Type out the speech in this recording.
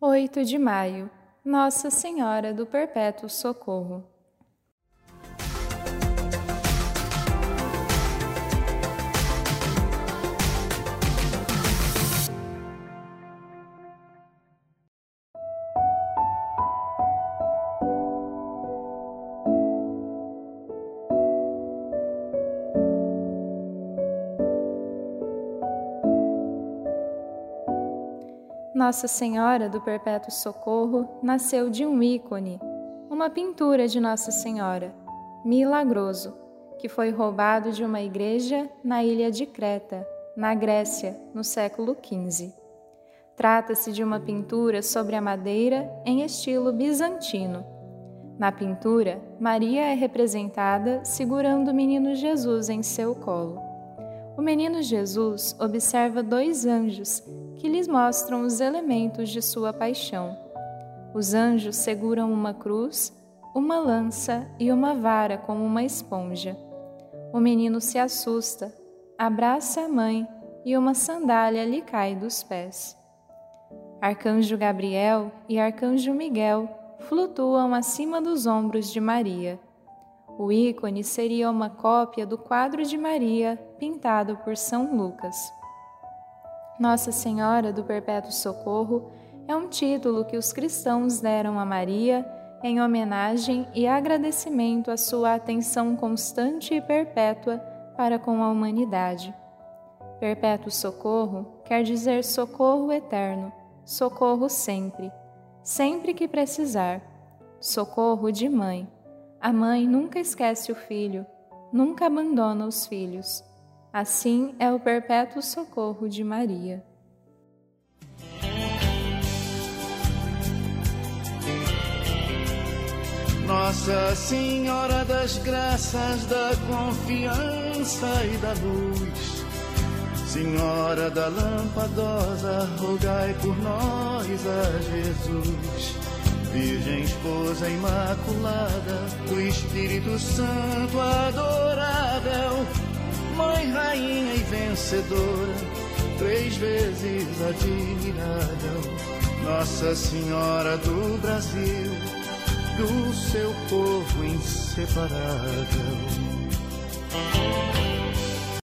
8 de maio Nossa Senhora do Perpétuo Socorro. Nossa Senhora do Perpétuo Socorro nasceu de um ícone, uma pintura de Nossa Senhora, milagroso, que foi roubado de uma igreja na ilha de Creta, na Grécia, no século XV. Trata-se de uma pintura sobre a madeira em estilo bizantino. Na pintura, Maria é representada segurando o menino Jesus em seu colo. O menino Jesus observa dois anjos que lhes mostram os elementos de sua paixão. Os anjos seguram uma cruz, uma lança e uma vara como uma esponja. O menino se assusta, abraça a mãe e uma sandália lhe cai dos pés. Arcanjo Gabriel e Arcanjo Miguel flutuam acima dos ombros de Maria. O ícone seria uma cópia do quadro de Maria pintado por São Lucas. Nossa Senhora do Perpétuo Socorro é um título que os cristãos deram a Maria em homenagem e agradecimento à sua atenção constante e perpétua para com a humanidade. Perpétuo socorro quer dizer socorro eterno, socorro sempre, sempre que precisar, socorro de mãe. A mãe nunca esquece o filho, nunca abandona os filhos. Assim é o perpétuo socorro de Maria. Nossa Senhora das Graças, da confiança e da luz, Senhora da Lampadosa, rogai por nós a Jesus. Virgem Esposa Imaculada, do Espírito Santo adorável, Mãe, Rainha e vencedora, três vezes admirável, Nossa Senhora do Brasil, do seu povo inseparável.